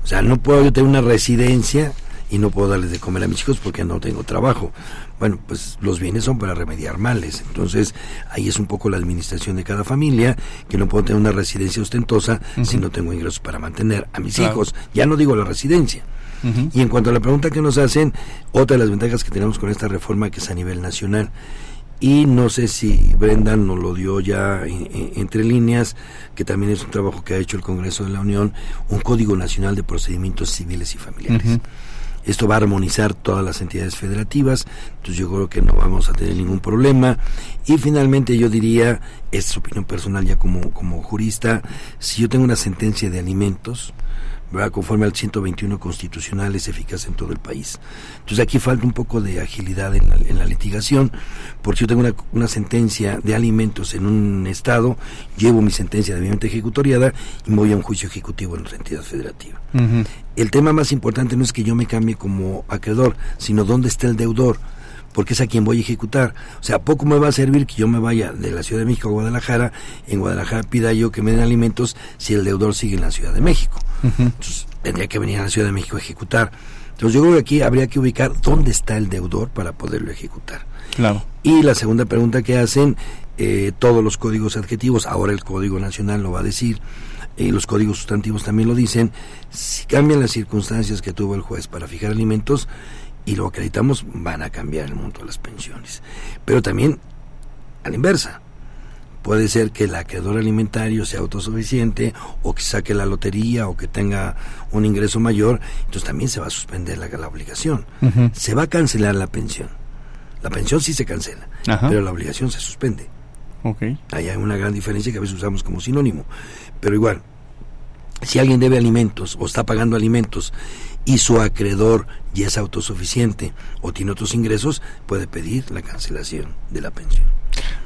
O sea, no puedo yo tener una residencia y no puedo darles de comer a mis hijos porque no tengo trabajo. Bueno, pues los bienes son para remediar males. Entonces, ahí es un poco la administración de cada familia, que no puedo tener una residencia ostentosa si no tengo ingresos para mantener a mis hijos. Ya no digo la residencia. Y en cuanto a la pregunta que nos hacen, otra de las ventajas que tenemos con esta reforma que es a nivel nacional, y no sé si Brenda nos lo dio ya entre líneas, que también es un trabajo que ha hecho el Congreso de la Unión, un Código Nacional de Procedimientos Civiles y Familiares. Esto va a armonizar todas las entidades federativas, entonces yo creo que no vamos a tener ningún problema. Y finalmente yo diría, esta es opinión personal ya como, como jurista, si yo tengo una sentencia de alimentos, conforme al 121 constitucional es eficaz en todo el país. Entonces aquí falta un poco de agilidad en la, litigación, porque si yo tengo una, sentencia de alimentos en un estado, llevo mi sentencia debidamente ejecutoriada y me voy a un juicio ejecutivo en la entidad federativa. El tema más importante no es que yo me cambie como acreedor, sino dónde está el deudor porque es a quien voy a ejecutar. O sea, poco me va a servir que yo me vaya de la Ciudad de México a Guadalajara, en Guadalajara pida yo que me den alimentos si el deudor sigue en la Ciudad de México. Entonces, tendría que venir a la Ciudad de México a ejecutar. Entonces, yo creo que aquí habría que ubicar dónde está el deudor para poderlo ejecutar. Claro. Y la segunda pregunta que hacen, eh, todos los códigos adjetivos, ahora el Código Nacional lo va a decir, y eh, los códigos sustantivos también lo dicen, si cambian las circunstancias que tuvo el juez para fijar alimentos, y lo acreditamos, van a cambiar el monto de las pensiones. Pero también a la inversa. Puede ser que el acreedor alimentario sea autosuficiente o que saque la lotería o que tenga un ingreso mayor, entonces también se va a suspender la, la obligación. Se va a cancelar la pensión. La pensión sí se cancela, pero la obligación se suspende. Okay. Ahí hay una gran diferencia que a veces usamos como sinónimo. Pero igual, si alguien debe alimentos o está pagando alimentos y su acreedor ya es autosuficiente o tiene otros ingresos, puede pedir la cancelación de la pensión.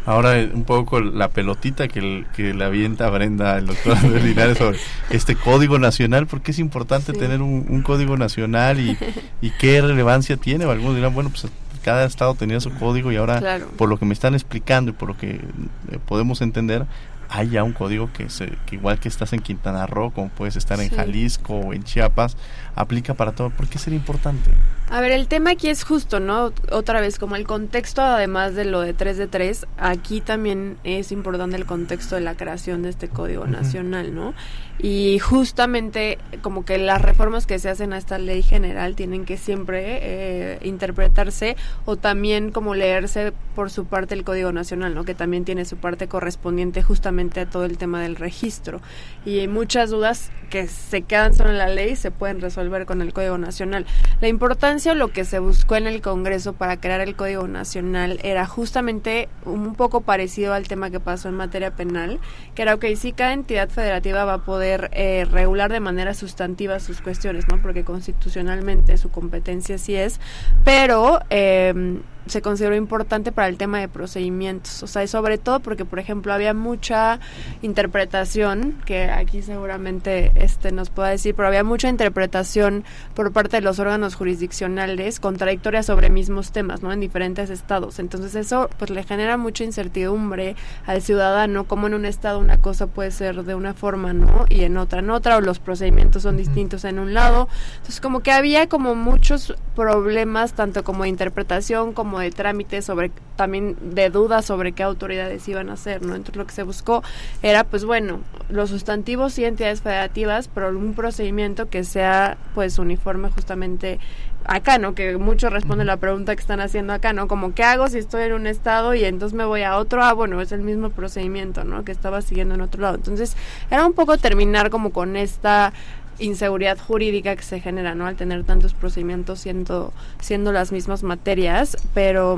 Ahora un poco la pelotita que, que le avienta Brenda, el doctor Linares, sobre este código nacional, porque es importante tener un, código nacional y, y, qué relevancia tiene. Algunos dirán, bueno, pues cada estado tenía su código y ahora, por lo que me están explicando y por lo que eh, podemos entender, hay ya un código que, se, que igual que estás en Quintana Roo, como puedes estar en Jalisco o en Chiapas, aplica para todo. ¿Por qué sería importante? A ver, el tema aquí es justo, ¿no? Otra vez, como el contexto, además de lo de 3 de 3, aquí también es importante el contexto de la creación de este Código Nacional, ¿no? Y justamente como que las reformas que se hacen a esta ley general tienen que siempre eh, interpretarse o también como leerse por su parte el Código Nacional, ¿no? Que también tiene su parte correspondiente justamente a todo el tema del registro. Y muchas dudas que se quedan solo en la ley se pueden resolver con el Código Nacional. La importancia lo que se buscó en el Congreso para crear el Código Nacional era justamente un poco parecido al tema que pasó en materia penal, que era, que sí, cada entidad federativa va a poder eh, regular de manera sustantiva sus cuestiones, ¿no? Porque constitucionalmente su competencia sí es, pero... Eh, se consideró importante para el tema de procedimientos. O sea, sobre todo porque, por ejemplo, había mucha interpretación, que aquí seguramente este nos pueda decir, pero había mucha interpretación por parte de los órganos jurisdiccionales contradictoria sobre mismos temas, ¿no? En diferentes estados. Entonces eso, pues, le genera mucha incertidumbre al ciudadano, como en un estado una cosa puede ser de una forma, ¿no? Y en otra en otra, o los procedimientos son distintos en un lado. Entonces, como que había como muchos problemas, tanto como de interpretación como de trámite sobre también de dudas sobre qué autoridades iban a ser, ¿no? Entonces lo que se buscó era pues bueno, los sustantivos y entidades federativas, pero un procedimiento que sea pues uniforme justamente acá, ¿no? Que muchos responden la pregunta que están haciendo acá, ¿no? Como, ¿qué hago si estoy en un estado y entonces me voy a otro? Ah, bueno, es el mismo procedimiento, ¿no? Que estaba siguiendo en otro lado. Entonces, era un poco terminar como con esta inseguridad jurídica que se genera, ¿no? Al tener tantos procedimientos siendo, siendo las mismas materias, pero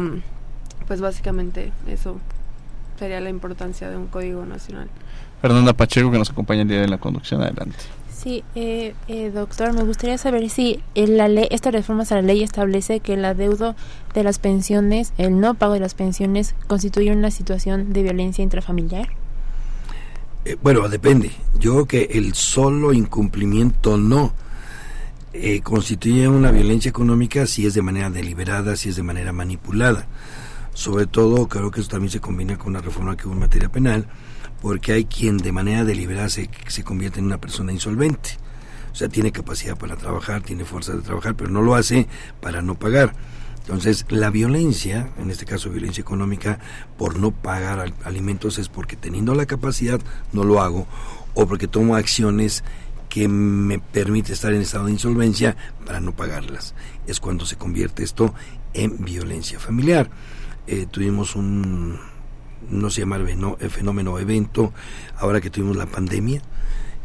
pues básicamente eso sería la importancia de un código nacional. Fernanda Pacheco que nos acompaña el día de la conducción, adelante. Sí, eh, eh, doctor, me gustaría saber si en la ley, esta reforma a la ley establece que el adeudo de las pensiones, el no pago de las pensiones, constituye una situación de violencia intrafamiliar. Eh, bueno, depende. Yo creo que el solo incumplimiento no eh, constituye una violencia económica si es de manera deliberada, si es de manera manipulada. Sobre todo, creo que eso también se combina con una reforma que hubo en materia penal, porque hay quien de manera deliberada se, se convierte en una persona insolvente. O sea, tiene capacidad para trabajar, tiene fuerza de trabajar, pero no lo hace para no pagar. Entonces, la violencia, en este caso violencia económica, por no pagar alimentos es porque teniendo la capacidad no lo hago o porque tomo acciones que me permite estar en estado de insolvencia para no pagarlas. Es cuando se convierte esto en violencia familiar. Eh, tuvimos un, no se llama fenómeno evento, ahora que tuvimos la pandemia,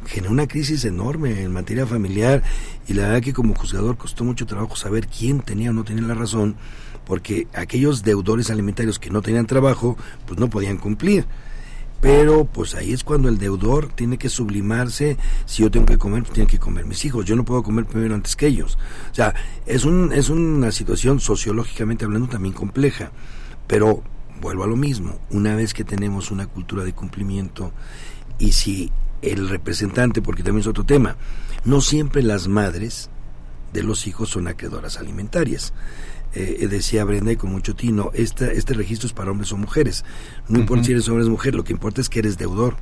generó una crisis enorme en materia familiar y la verdad que como juzgador costó mucho trabajo saber quién tenía o no tenía la razón, porque aquellos deudores alimentarios que no tenían trabajo, pues no podían cumplir. Pero pues ahí es cuando el deudor tiene que sublimarse, si yo tengo que comer, pues tienen que comer mis hijos, yo no puedo comer primero antes que ellos. O sea, es, un, es una situación sociológicamente hablando también compleja, pero vuelvo a lo mismo, una vez que tenemos una cultura de cumplimiento y si el representante, porque también es otro tema, no siempre las madres de los hijos son acreedoras alimentarias. Eh, decía Brenda y con mucho tino, este, este registro es para hombres o mujeres. No importa si eres hombre o mujer, lo que importa es que eres deudor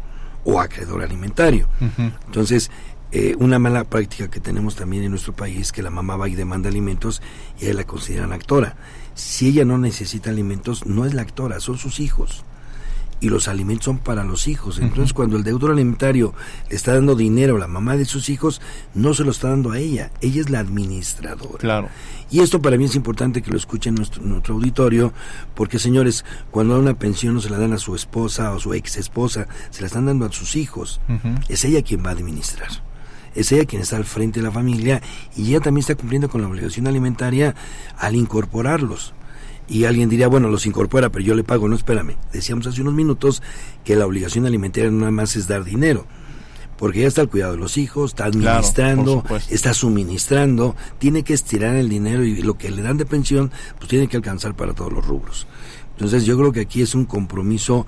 o acreedor alimentario. Entonces, eh, una mala práctica que tenemos también en nuestro país que la mamá va y demanda alimentos y ella la consideran actora. Si ella no necesita alimentos, no es la actora, son sus hijos y los alimentos son para los hijos. Entonces, cuando el deudor alimentario le está dando dinero a la mamá de sus hijos, no se lo está dando a ella, ella es la administradora. Claro. Y esto para mí es importante que lo escuchen nuestro, nuestro auditorio, porque señores, cuando una pensión no se la dan a su esposa o su ex esposa, se la están dando a sus hijos. Es ella quien va a administrar es ella quien está al frente de la familia y ella también está cumpliendo con la obligación alimentaria al incorporarlos y alguien diría, bueno, los incorpora, pero yo le pago. No, espérame. Decíamos hace unos minutos que la obligación alimentaria no nada más es dar dinero, porque ya está al cuidado de los hijos, está administrando, está suministrando, tiene que estirar el dinero y lo que le dan de pensión, pues tiene que alcanzar para todos los rubros. Entonces yo creo que aquí es un compromiso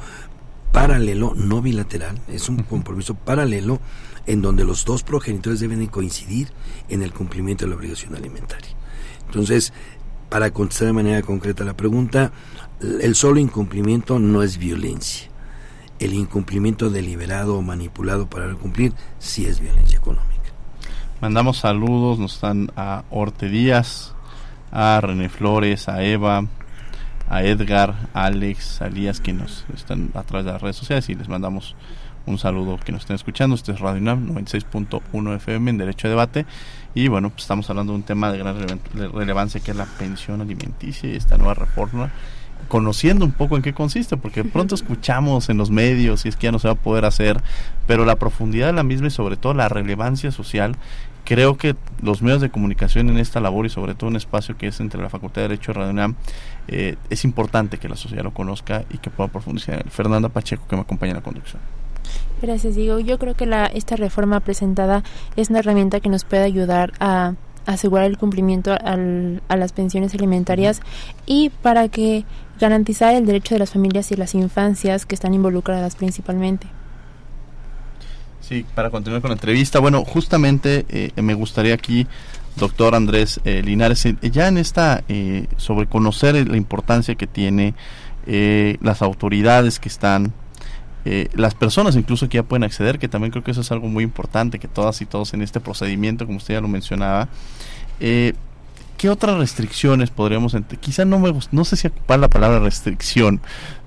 paralelo, no bilateral, es un compromiso paralelo en donde los dos progenitores deben coincidir en el cumplimiento de la obligación alimentaria. Entonces, para contestar de manera concreta la pregunta, el solo incumplimiento no es violencia. El incumplimiento deliberado o manipulado para cumplir sí es violencia económica. Mandamos saludos, nos están a Orte Díaz, a René Flores, a Eva, a Edgar, a Alex, a Elías, que nos están a través de las redes sociales y les mandamos un saludo que nos estén escuchando. Este es Radio UNAM 96.1 FM en Derecho a Debate. Y bueno, pues estamos hablando de un tema de gran relevancia que es la pensión alimenticia y esta nueva reforma conociendo un poco en qué consiste, porque pronto escuchamos en los medios y es que ya no se va a poder hacer, pero la profundidad de la misma y sobre todo la relevancia social, creo que los medios de comunicación en esta labor y sobre todo un espacio que es entre la Facultad de Derecho y Radio UNAM, eh, es importante que la sociedad lo conozca y que pueda profundizar. Fernanda Pacheco, que me acompaña en la conducción. Gracias, Diego. Yo creo que la, esta reforma presentada es una herramienta que nos puede ayudar a asegurar el cumplimiento a las pensiones alimentarias y para que garantizar el derecho de las familias y las infancias que están involucradas principalmente. Sí, para continuar con la entrevista, bueno, justamente eh, me gustaría aquí, doctor Andrés eh, Linares, eh, ya en esta, sobre conocer la importancia que tiene las autoridades que están eh, las personas incluso que ya pueden acceder, que también creo que eso es algo muy importante, que todas y todos en este procedimiento, como usted ya lo mencionaba, eh, ¿qué otras restricciones podríamos, quizá no me no sé si ocupar la palabra restricción,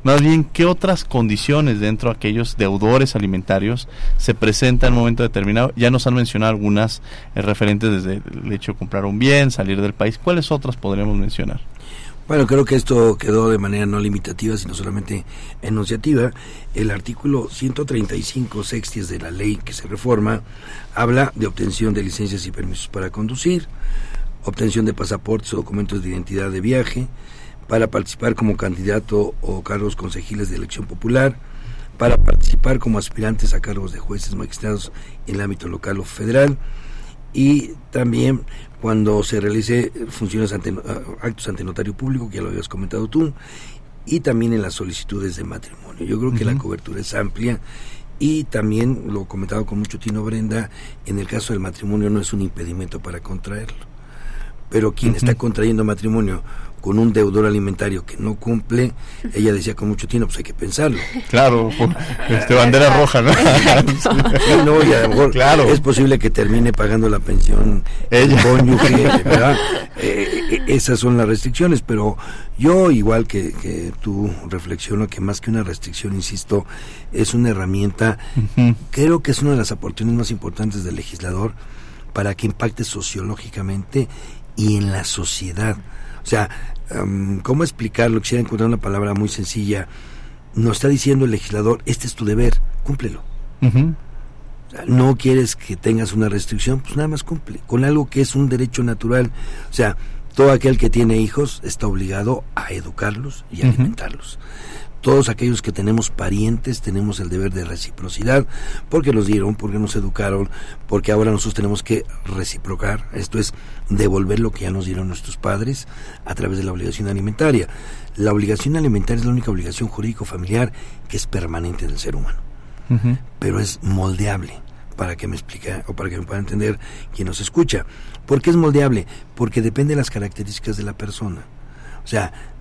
más bien qué otras condiciones dentro de aquellos deudores alimentarios se presentan en un momento determinado? Ya nos han mencionado algunas eh, referentes desde el hecho de comprar un bien, salir del país, ¿cuáles otras podríamos mencionar? Bueno, creo que esto quedó de manera no limitativa, sino solamente enunciativa. El artículo 135 sexties de la ley que se reforma habla de obtención de licencias y permisos para conducir, obtención de pasaportes o documentos de identidad de viaje, para participar como candidato o cargos consejiles de elección popular, para participar como aspirantes a cargos de jueces magistrados en el ámbito local o federal, y también cuando se realice funciones ante, actos ante notario público, que ya lo habías comentado tú, y también en las solicitudes de matrimonio. Yo creo que la cobertura es amplia y también, lo comentado con mucho Tino Brenda, en el caso del matrimonio no es un impedimento para contraerlo. Pero quien está contrayendo matrimonio con un deudor alimentario que no cumple, ella decía con mucho tiempo, pues hay que pensarlo. Claro, este bandera roja, ¿no? no, y a lo mejor claro. es posible que termine pagando la pensión ella. ¿verdad? Eh, eh, esas son las restricciones, pero yo, igual que, que, tú, reflexiono que más que una restricción, insisto, es una herramienta, creo que es una de las aportaciones más importantes del legislador para que impacte sociológicamente y en la sociedad. O sea, um, ¿cómo explicarlo? Quisiera encontrar una palabra muy sencilla. Nos está diciendo el legislador, este es tu deber, cúmplelo. no quieres que tengas una restricción, pues nada más cumple, con algo que es un derecho natural. O sea, todo aquel que tiene hijos está obligado a educarlos y alimentarlos todos aquellos que tenemos parientes tenemos el deber de reciprocidad, porque nos dieron, porque nos educaron, porque ahora nosotros tenemos que reciprocar, esto es devolver lo que ya nos dieron nuestros padres a través de la obligación alimentaria. La obligación alimentaria es la única obligación jurídico-familiar que es permanente del ser humano, pero es moldeable para que me explique o para que me pueda entender quien nos escucha. ¿Por qué es moldeable? Porque depende de las características de la persona. O sea,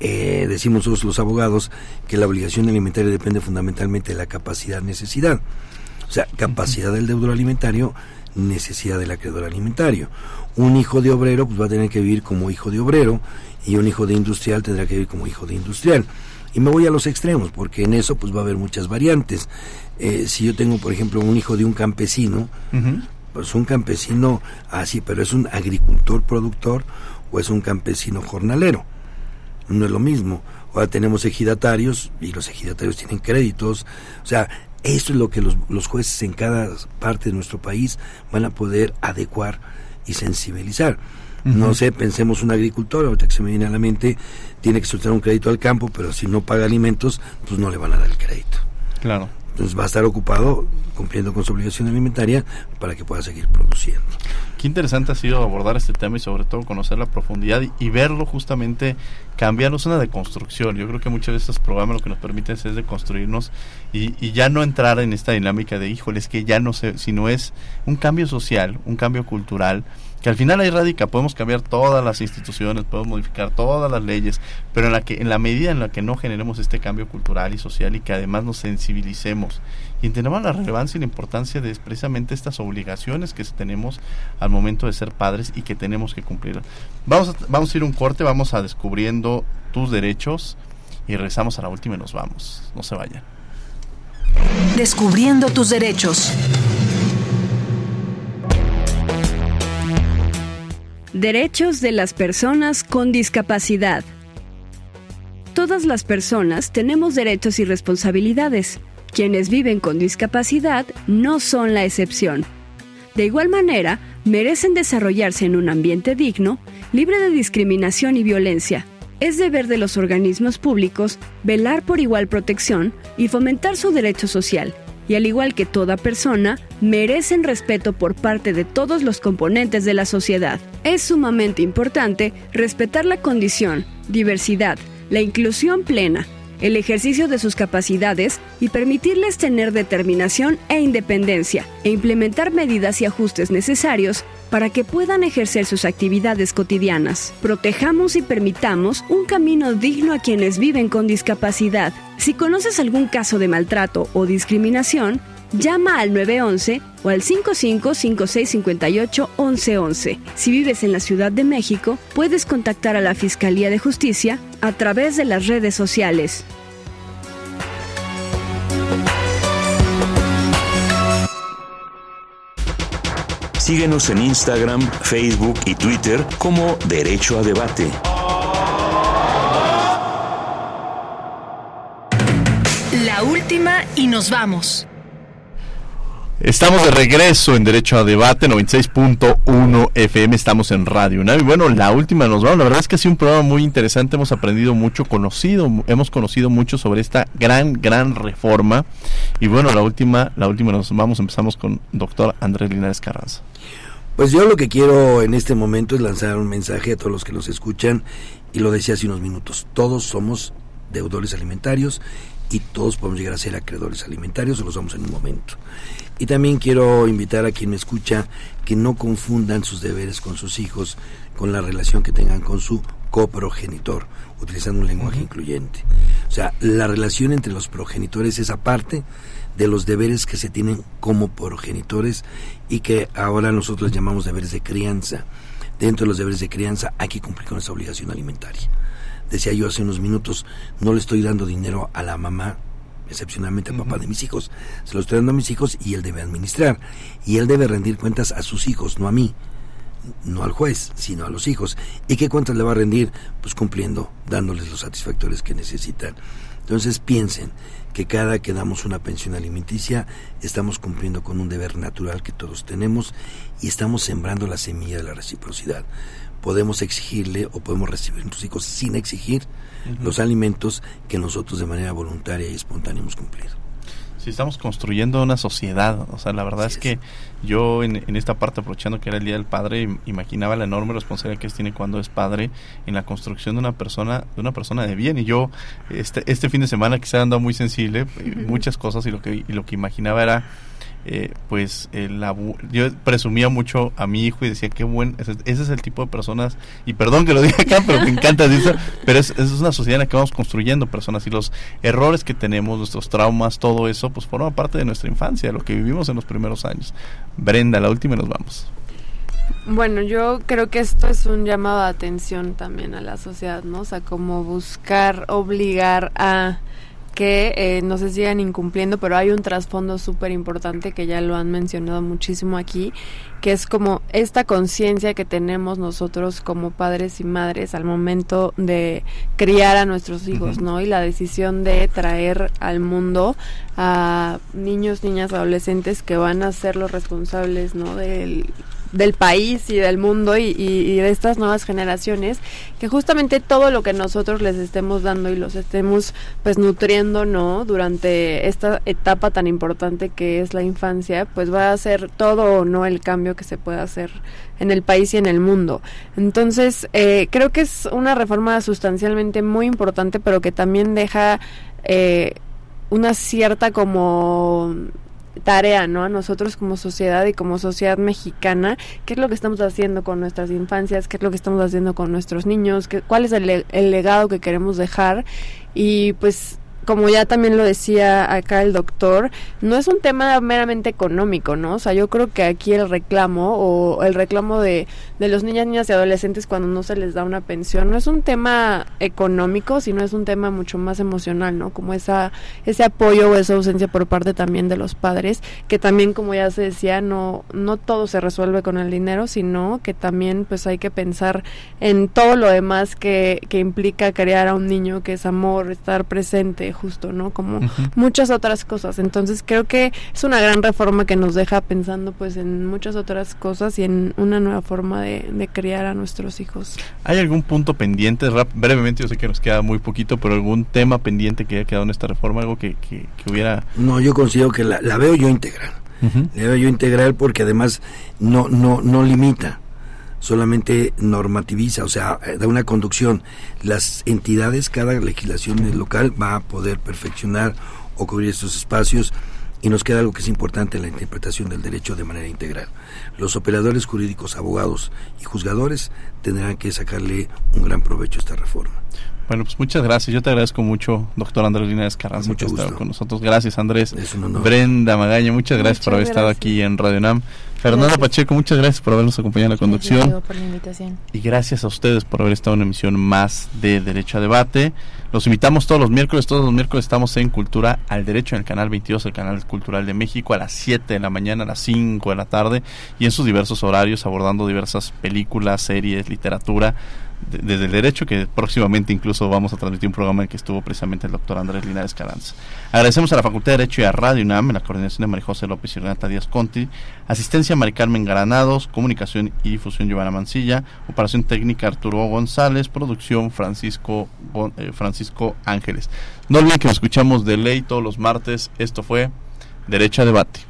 eh, decimos los abogados que la obligación alimentaria depende fundamentalmente de la capacidad-necesidad. O sea, capacidad del deudor alimentario, necesidad del acreedor alimentario. Un hijo de obrero pues va a tener que vivir como hijo de obrero y un hijo de industrial tendrá que vivir como hijo de industrial. Y me voy a los extremos, porque en eso pues va a haber muchas variantes. Eh, si yo tengo, por ejemplo, un hijo de un campesino, pues un campesino así, pero es un agricultor productor o es un campesino jornalero no es lo mismo. Ahora tenemos ejidatarios y los ejidatarios tienen créditos. O sea, eso es lo que los, los jueces en cada parte de nuestro país van a poder adecuar y sensibilizar. No sé, pensemos un agricultor, ahorita que se me viene a la mente, tiene que soltar un crédito al campo, pero si no paga alimentos, pues no le van a dar el crédito. Claro. Entonces va a estar ocupado cumpliendo con su obligación alimentaria para que pueda seguir produciendo. Qué interesante ha sido abordar este tema y sobre todo conocer la profundidad y, verlo justamente cambiarnos una deconstrucción. Yo creo que muchos de estos programas lo que nos permiten es deconstruirnos y, y ya no entrar en esta dinámica de, híjole, es que ya no sé, sino es un cambio social, un cambio cultural que al final ahí radica, podemos cambiar todas las instituciones, podemos modificar todas las leyes, pero en la que en la medida en la que no generemos este cambio cultural y social y que además nos sensibilicemos y entendamos la relevancia y la importancia de precisamente estas obligaciones que tenemos al momento de ser padres y que tenemos que cumplir. Vamos a, vamos a ir un corte, vamos a descubriendo tus derechos y regresamos a la última y nos vamos. No se vayan. Descubriendo tus derechos. Derechos de las personas con discapacidad. Todas las personas tenemos derechos y responsabilidades. Quienes viven con discapacidad no son la excepción. De igual manera, merecen desarrollarse en un ambiente digno, libre de discriminación y violencia. Es deber de los organismos públicos velar por igual protección y fomentar su derecho social, y al igual que toda persona, merecen respeto por parte de todos los componentes de la sociedad. Es sumamente importante respetar la condición, diversidad, la inclusión plena, el ejercicio de sus capacidades y permitirles tener determinación e independencia e implementar medidas y ajustes necesarios para que puedan ejercer sus actividades cotidianas. Protejamos y permitamos un camino digno a quienes viven con discapacidad. Si conoces algún caso de maltrato o discriminación, llama al 911 o al 555658 1111. Si vives en la Ciudad de México, puedes contactar a la Fiscalía de Justicia a través de las redes sociales. Síguenos en Instagram, Facebook y Twitter como Derecho a Debate. La última y nos vamos. Estamos de regreso en Derecho a Debate 96.1 FM, estamos en Radio UNAM. Y bueno, la última nos vamos. La verdad es que ha sido un programa muy interesante, hemos aprendido mucho, conocido, hemos conocido mucho sobre esta gran, gran reforma. Y bueno, la última, la última nos vamos, empezamos con doctor Andrés Linares Carranza. Pues yo lo que quiero en este momento es lanzar un mensaje a todos los que nos escuchan y lo decía hace unos minutos, todos somos deudores alimentarios y todos podemos llegar a ser acreedores alimentarios, o lo somos en un momento. Y también quiero invitar a quien me escucha que no confundan sus deberes con sus hijos, con la relación que tengan con su coprogenitor, utilizando un lenguaje incluyente. O sea, la relación entre los progenitores es aparte de los deberes que se tienen como progenitores y que ahora nosotros llamamos deberes de crianza. Dentro de los deberes de crianza hay que cumplir con esa obligación alimentaria. Decía yo hace unos minutos, no le estoy dando dinero a la mamá, excepcionalmente al papá de mis hijos, se lo estoy dando a mis hijos y él debe administrar. Y él debe rendir cuentas a sus hijos, no a mí, no al juez, sino a los hijos. ¿Y qué cuentas le va a rendir? Pues cumpliendo, dándoles los satisfactores que necesitan. Entonces piensen que cada que damos una pensión alimenticia estamos cumpliendo con un deber natural que todos tenemos y estamos sembrando la semilla de la reciprocidad podemos exigirle o podemos recibir a nuestros hijos sin exigir los alimentos que nosotros de manera voluntaria y espontánea hemos cumplido. Si estamos construyendo una sociedad, o sea, la verdad es, que yo en, en, esta parte, aprovechando que era el Día del Padre, imaginaba la enorme responsabilidad que tiene cuando es padre en la construcción de una persona, de una persona de bien. Y yo, este, este fin de semana que se ha andado muy sensible, muchas cosas, y lo que, y lo que imaginaba era eh, pues yo presumía mucho a mi hijo y decía qué buen ese, es el tipo de personas y perdón que lo diga acá pero me encanta eso pero es, es, una sociedad en la que vamos construyendo personas y los errores que tenemos nuestros traumas todo eso pues forma parte de nuestra infancia lo que vivimos en los primeros años Brenda la última y nos vamos bueno, yo creo que esto es un llamado de atención también a la sociedad, ¿no? O sea, como buscar, obligar a que eh, no se sigan incumpliendo, pero hay un trasfondo súper importante que ya lo han mencionado muchísimo aquí, que es como esta conciencia que tenemos nosotros como padres y madres al momento de criar a nuestros hijos, ¿no? Y la decisión de traer al mundo a niños, niñas, adolescentes que van a ser los responsables, ¿no? Del del país y del mundo y, de estas nuevas generaciones que justamente todo lo que nosotros les estemos dando y los estemos pues nutriendo no durante esta etapa tan importante que es la infancia pues va a ser todo o no el cambio que se pueda hacer en el país y en el mundo. Entonces eh, creo que es una reforma sustancialmente muy importante pero que también deja eh, una cierta como tarea, ¿no? A nosotros como sociedad y como sociedad mexicana, qué es lo que estamos haciendo con nuestras infancias, qué es lo que estamos haciendo con nuestros niños, qué, cuál es el, el legado que queremos dejar y pues como ya también lo decía acá el doctor, no es un tema meramente económico, ¿no? O sea, yo creo que aquí el reclamo o el reclamo de, de los niñas, niñas y adolescentes cuando no se les da una pensión no es un tema económico, sino es un tema mucho más emocional, ¿no? Como esa ese apoyo o esa ausencia por parte también de los padres, que también como ya se decía, no no todo se resuelve con el dinero, sino que también pues hay que pensar en todo lo demás que, que implica crear a un niño, que es amor, estar presente, justo, ¿no? Como muchas otras cosas. Entonces creo que es una gran reforma que nos deja pensando pues en muchas otras cosas y en una nueva forma de, criar a nuestros hijos. ¿Hay algún punto pendiente? brevemente, yo sé que nos queda muy poquito, pero algún tema pendiente que haya quedado en esta reforma, algo que, que, hubiera... No, yo considero que la, veo yo integral. La veo yo integral porque además no, no, no limita solamente normativiza, o sea, eh, da una conducción. Las entidades, cada legislación local va a poder perfeccionar o cubrir estos espacios y nos queda algo que es importante en la interpretación del derecho de manera integral. Los operadores jurídicos, abogados y juzgadores tendrán que sacarle un gran provecho a esta reforma. Bueno, pues muchas gracias. Yo te agradezco mucho, doctor Andrés Linares Carranza, que ha estado con nosotros. Gracias, Andrés. Brenda Magaña, muchas gracias por haber estado aquí en Radio NAM. Fernanda Pacheco, muchas gracias por habernos acompañado en la conducción. por la invitación. Y gracias a ustedes por haber estado en una emisión más de Derecho a Debate. Los invitamos todos los miércoles, todos los miércoles estamos en Cultura al Derecho en el canal 22, el canal cultural de México, a las 7 de la mañana, a las 5 de la tarde y en sus diversos horarios abordando diversas películas, series, literatura desde el derecho, que próximamente incluso vamos a transmitir un programa en el que estuvo precisamente el doctor Andrés Linares Caranza. Agradecemos a la Facultad de Derecho y a Radio UNAM, en la coordinación de María José López y Renata Díaz Conti, asistencia Mari Carmen Granados, comunicación y difusión Giovanna Mancilla, operación técnica Arturo González, producción Francisco, eh, Francisco Ángeles. No olviden que nos escuchamos de ley todos los martes. Esto fue Derecho a Debate.